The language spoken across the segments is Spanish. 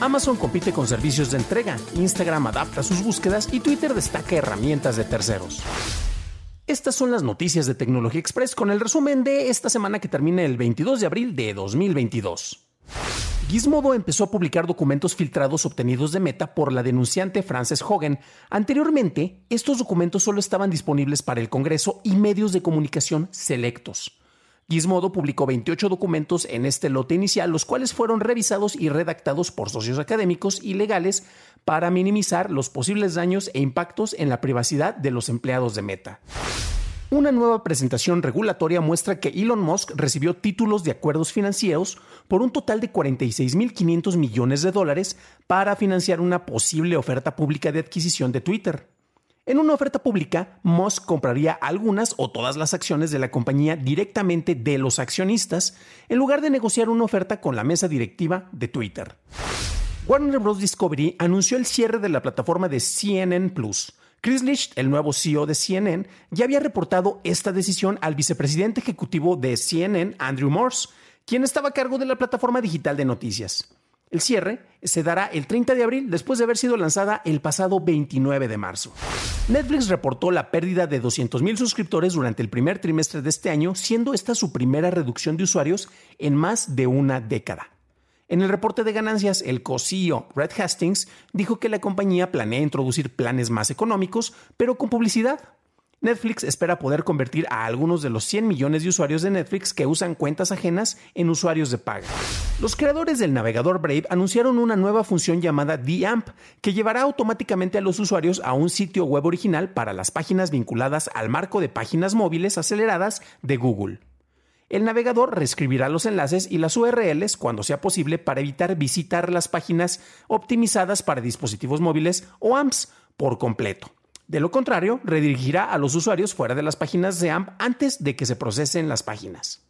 Amazon compite con servicios de entrega, Instagram adapta sus búsquedas y Twitter destaca herramientas de terceros. Estas son las noticias de Tecnología Express con el resumen de esta semana que termina el 22 de abril de 2022. Gizmodo empezó a publicar documentos filtrados obtenidos de Meta por la denunciante Frances Hogan. Anteriormente, estos documentos solo estaban disponibles para el Congreso y medios de comunicación selectos. Gizmodo publicó 28 documentos en este lote inicial, los cuales fueron revisados y redactados por socios académicos y legales para minimizar los posibles daños e impactos en la privacidad de los empleados de Meta. Una nueva presentación regulatoria muestra que Elon Musk recibió títulos de acuerdos financieros por un total de 46.500 millones de dólares para financiar una posible oferta pública de adquisición de Twitter. En una oferta pública, Musk compraría algunas o todas las acciones de la compañía directamente de los accionistas, en lugar de negociar una oferta con la mesa directiva de Twitter. Warner Bros. Discovery anunció el cierre de la plataforma de CNN Plus. Chris Licht, el nuevo CEO de CNN, ya había reportado esta decisión al vicepresidente ejecutivo de CNN, Andrew Morse, quien estaba a cargo de la plataforma digital de noticias. El cierre se dará el 30 de abril después de haber sido lanzada el pasado 29 de marzo. Netflix reportó la pérdida de 200.000 suscriptores durante el primer trimestre de este año, siendo esta su primera reducción de usuarios en más de una década. En el reporte de ganancias, el co-CEO Red Hastings dijo que la compañía planea introducir planes más económicos, pero con publicidad, Netflix espera poder convertir a algunos de los 100 millones de usuarios de Netflix que usan cuentas ajenas en usuarios de paga. Los creadores del navegador Brave anunciaron una nueva función llamada The-AMP que llevará automáticamente a los usuarios a un sitio web original para las páginas vinculadas al marco de páginas móviles aceleradas de Google. El navegador reescribirá los enlaces y las URLs cuando sea posible para evitar visitar las páginas optimizadas para dispositivos móviles o AMPs por completo. De lo contrario, redirigirá a los usuarios fuera de las páginas de AMP antes de que se procesen las páginas.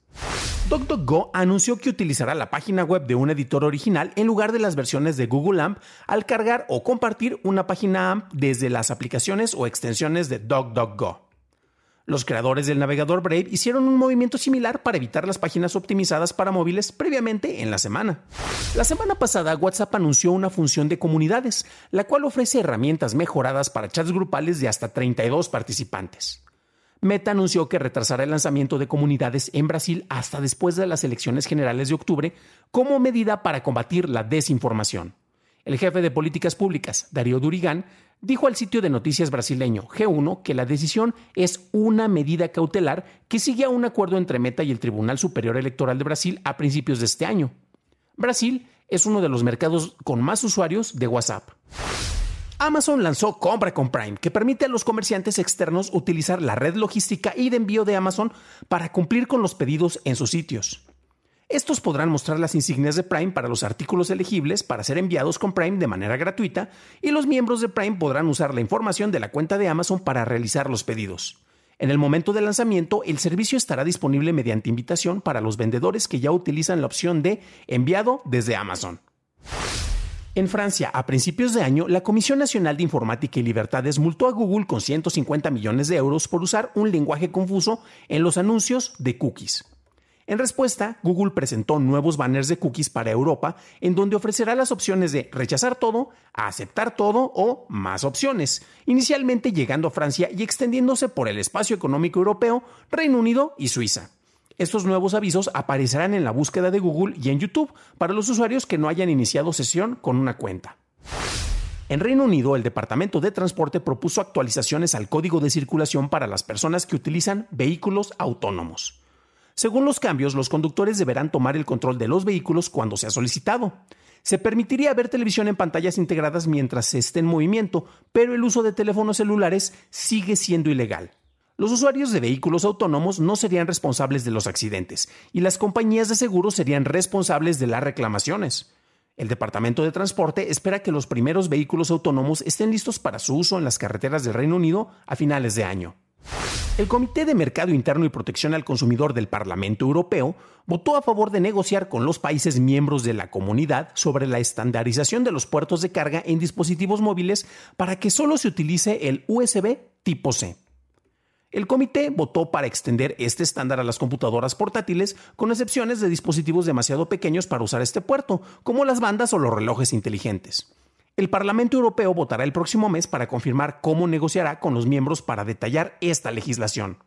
DuckDuckGo anunció que utilizará la página web de un editor original en lugar de las versiones de Google AMP al cargar o compartir una página AMP desde las aplicaciones o extensiones de DuckDuckGo. Los creadores del navegador Brave hicieron un movimiento similar para evitar las páginas optimizadas para móviles previamente en la semana. La semana pasada WhatsApp anunció una función de comunidades, la cual ofrece herramientas mejoradas para chats grupales de hasta 32 participantes. Meta anunció que retrasará el lanzamiento de comunidades en Brasil hasta después de las elecciones generales de octubre como medida para combatir la desinformación. El jefe de políticas públicas, Darío Durigán, dijo al sitio de noticias brasileño G1 que la decisión es una medida cautelar que sigue a un acuerdo entre Meta y el Tribunal Superior Electoral de Brasil a principios de este año. Brasil es uno de los mercados con más usuarios de WhatsApp. Amazon lanzó Compra con Prime, que permite a los comerciantes externos utilizar la red logística y de envío de Amazon para cumplir con los pedidos en sus sitios. Estos podrán mostrar las insignias de Prime para los artículos elegibles para ser enviados con Prime de manera gratuita y los miembros de Prime podrán usar la información de la cuenta de Amazon para realizar los pedidos. En el momento del lanzamiento, el servicio estará disponible mediante invitación para los vendedores que ya utilizan la opción de enviado desde Amazon. En Francia, a principios de año, la Comisión Nacional de Informática y Libertades multó a Google con 150 millones de euros por usar un lenguaje confuso en los anuncios de cookies. En respuesta, Google presentó nuevos banners de cookies para Europa, en donde ofrecerá las opciones de rechazar todo, aceptar todo o más opciones, inicialmente llegando a Francia y extendiéndose por el espacio económico europeo, Reino Unido y Suiza. Estos nuevos avisos aparecerán en la búsqueda de Google y en YouTube para los usuarios que no hayan iniciado sesión con una cuenta. En Reino Unido, el Departamento de Transporte propuso actualizaciones al código de circulación para las personas que utilizan vehículos autónomos. Según los cambios, los conductores deberán tomar el control de los vehículos cuando sea solicitado. Se permitiría ver televisión en pantallas integradas mientras se esté en movimiento, pero el uso de teléfonos celulares sigue siendo ilegal. Los usuarios de vehículos autónomos no serían responsables de los accidentes y las compañías de seguros serían responsables de las reclamaciones. El Departamento de Transporte espera que los primeros vehículos autónomos estén listos para su uso en las carreteras del Reino Unido a finales de año. El Comité de Mercado Interno y Protección al Consumidor del Parlamento Europeo votó a favor de negociar con los países miembros de la comunidad sobre la estandarización de los puertos de carga en dispositivos móviles para que solo se utilice el USB tipo C. El comité votó para extender este estándar a las computadoras portátiles, con excepciones de dispositivos demasiado pequeños para usar este puerto, como las bandas o los relojes inteligentes. El Parlamento Europeo votará el próximo mes para confirmar cómo negociará con los miembros para detallar esta legislación.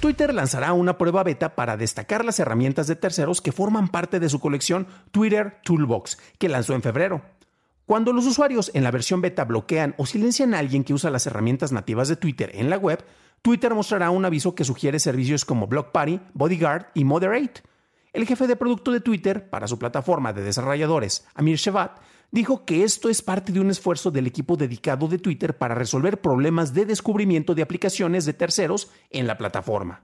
Twitter lanzará una prueba beta para destacar las herramientas de terceros que forman parte de su colección Twitter Toolbox, que lanzó en febrero. Cuando los usuarios en la versión beta bloquean o silencian a alguien que usa las herramientas nativas de Twitter en la web, Twitter mostrará un aviso que sugiere servicios como Block Party, Bodyguard y Moderate. El jefe de producto de Twitter para su plataforma de desarrolladores, Amir Shevat, dijo que esto es parte de un esfuerzo del equipo dedicado de Twitter para resolver problemas de descubrimiento de aplicaciones de terceros en la plataforma.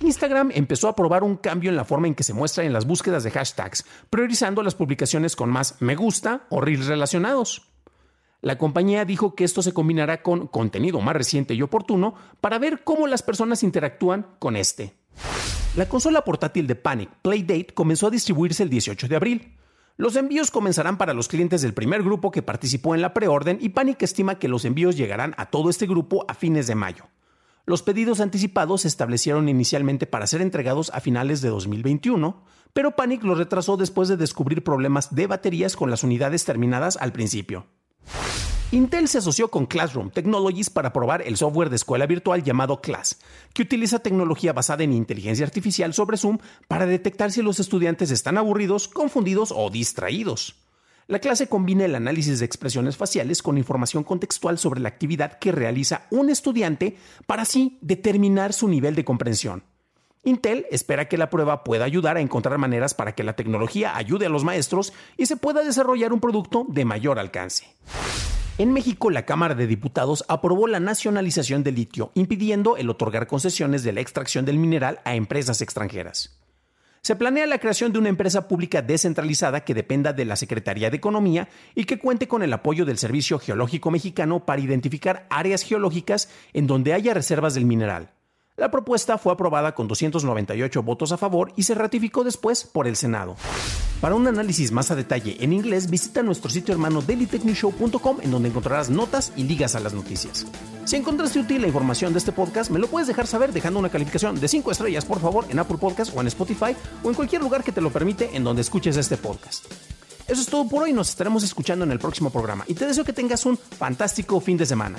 Instagram empezó a probar un cambio en la forma en que se muestra en las búsquedas de hashtags, priorizando las publicaciones con más me gusta o reels relacionados. La compañía dijo que esto se combinará con contenido más reciente y oportuno para ver cómo las personas interactúan con este. La consola portátil de Panic, Playdate, comenzó a distribuirse el 18 de abril. Los envíos comenzarán para los clientes del primer grupo que participó en la preorden y Panic estima que los envíos llegarán a todo este grupo a fines de mayo. Los pedidos anticipados se establecieron inicialmente para ser entregados a finales de 2021, pero Panic los retrasó después de descubrir problemas de baterías con las unidades terminadas al principio. Intel se asoció con Classroom Technologies para probar el software de escuela virtual llamado Class, que utiliza tecnología basada en inteligencia artificial sobre Zoom para detectar si los estudiantes están aburridos, confundidos o distraídos. La clase combina el análisis de expresiones faciales con información contextual sobre la actividad que realiza un estudiante para así determinar su nivel de comprensión. Intel espera que la prueba pueda ayudar a encontrar maneras para que la tecnología ayude a los maestros y se pueda desarrollar un producto de mayor alcance. En México, la Cámara de Diputados aprobó la nacionalización del litio, impidiendo el otorgar concesiones de la extracción del mineral a empresas extranjeras. Se planea la creación de una empresa pública descentralizada que dependa de la Secretaría de Economía y que cuente con el apoyo del Servicio Geológico Mexicano para identificar áreas geológicas en donde haya reservas del mineral. La propuesta fue aprobada con 298 votos a favor y se ratificó después por el Senado. Para un análisis más a detalle en inglés, visita nuestro sitio hermano dailytechnewshow.com en donde encontrarás notas y ligas a las noticias. Si encontraste útil la información de este podcast, me lo puedes dejar saber dejando una calificación de 5 estrellas, por favor, en Apple Podcast o en Spotify o en cualquier lugar que te lo permite en donde escuches este podcast. Eso es todo por hoy, nos estaremos escuchando en el próximo programa y te deseo que tengas un fantástico fin de semana.